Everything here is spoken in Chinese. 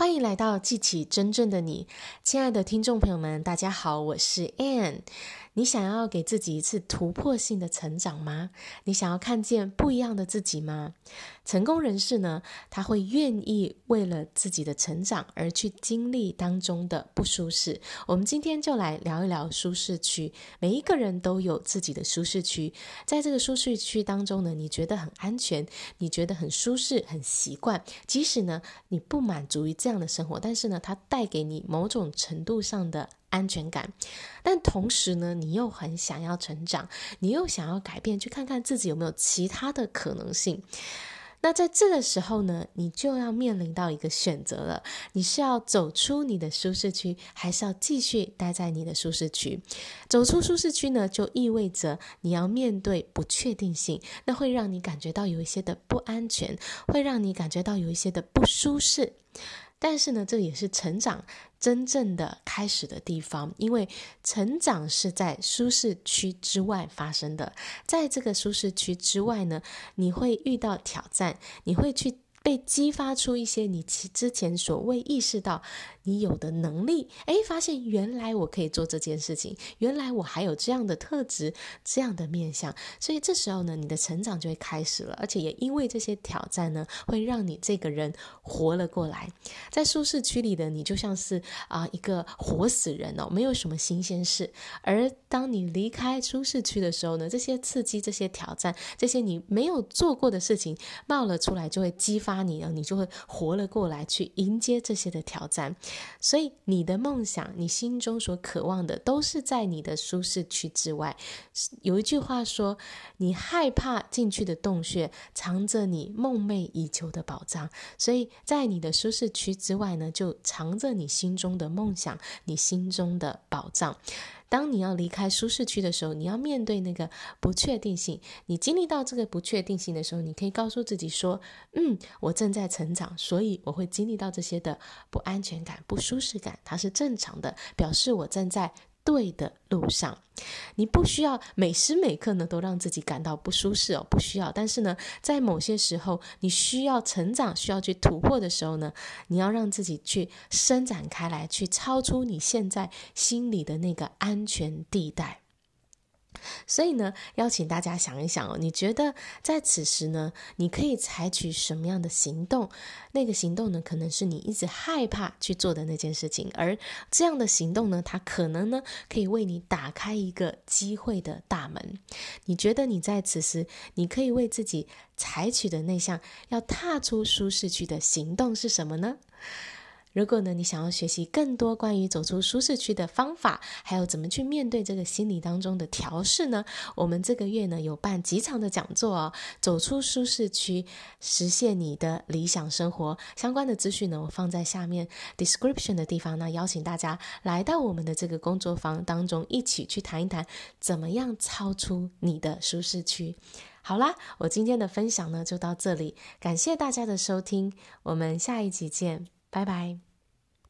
欢迎来到记起真正的你，亲爱的听众朋友们，大家好，我是 Anne。你想要给自己一次突破性的成长吗？你想要看见不一样的自己吗？成功人士呢，他会愿意为了自己的成长而去经历当中的不舒适。我们今天就来聊一聊舒适区。每一个人都有自己的舒适区，在这个舒适区当中呢，你觉得很安全，你觉得很舒适、很习惯。即使呢，你不满足于这样的生活，但是呢，它带给你某种程度上的安全感，但同时呢，你又很想要成长，你又想要改变，去看看自己有没有其他的可能性。那在这个时候呢，你就要面临到一个选择了：你是要走出你的舒适区，还是要继续待在你的舒适区？走出舒适区呢，就意味着你要面对不确定性，那会让你感觉到有一些的不安全，会让你感觉到有一些的不舒适。但是呢，这也是成长真正的开始的地方，因为成长是在舒适区之外发生的。在这个舒适区之外呢，你会遇到挑战，你会去被激发出一些你其之前所未意识到。你有的能力，哎，发现原来我可以做这件事情，原来我还有这样的特质，这样的面向，所以这时候呢，你的成长就会开始了，而且也因为这些挑战呢，会让你这个人活了过来。在舒适区里的你，就像是啊、一个活死人哦，没有什么新鲜事。而当你离开舒适区的时候呢，这些刺激、这些挑战、这些你没有做过的事情冒了出来，就会激发你了，你就会活了过来，去迎接这些的挑战。所以，你的梦想，你心中所渴望的，都是在你的舒适区之外。有一句话说：“你害怕进去的洞穴，藏着你梦寐以求的宝藏。”所以在你的舒适区之外呢，就藏着你心中的梦想，你心中的宝藏。当你要离开舒适区的时候，你要面对那个不确定性。你经历到这个不确定性的时候，你可以告诉自己说：“嗯，我正在成长，所以我会经历到这些的不安全感、不舒适感，它是正常的，表示我正在。”对的路上，你不需要每时每刻呢都让自己感到不舒适哦，不需要。但是呢，在某些时候，你需要成长、需要去突破的时候呢，你要让自己去伸展开来，去超出你现在心里的那个安全地带。所以呢，邀请大家想一想哦，你觉得在此时呢，你可以采取什么样的行动？那个行动呢，可能是你一直害怕去做的那件事情，而这样的行动呢，它可能呢，可以为你打开一个机会的大门。你觉得你在此时，你可以为自己采取的那项要踏出舒适区的行动是什么呢？如果呢，你想要学习更多关于走出舒适区的方法，还有怎么去面对这个心理当中的调试呢？我们这个月呢有办几场的讲座哦，走出舒适区，实现你的理想生活。相关的资讯呢，我放在下面 description 的地方。那邀请大家来到我们的这个工作坊当中，一起去谈一谈怎么样超出你的舒适区。好啦，我今天的分享呢就到这里，感谢大家的收听，我们下一集见。拜拜。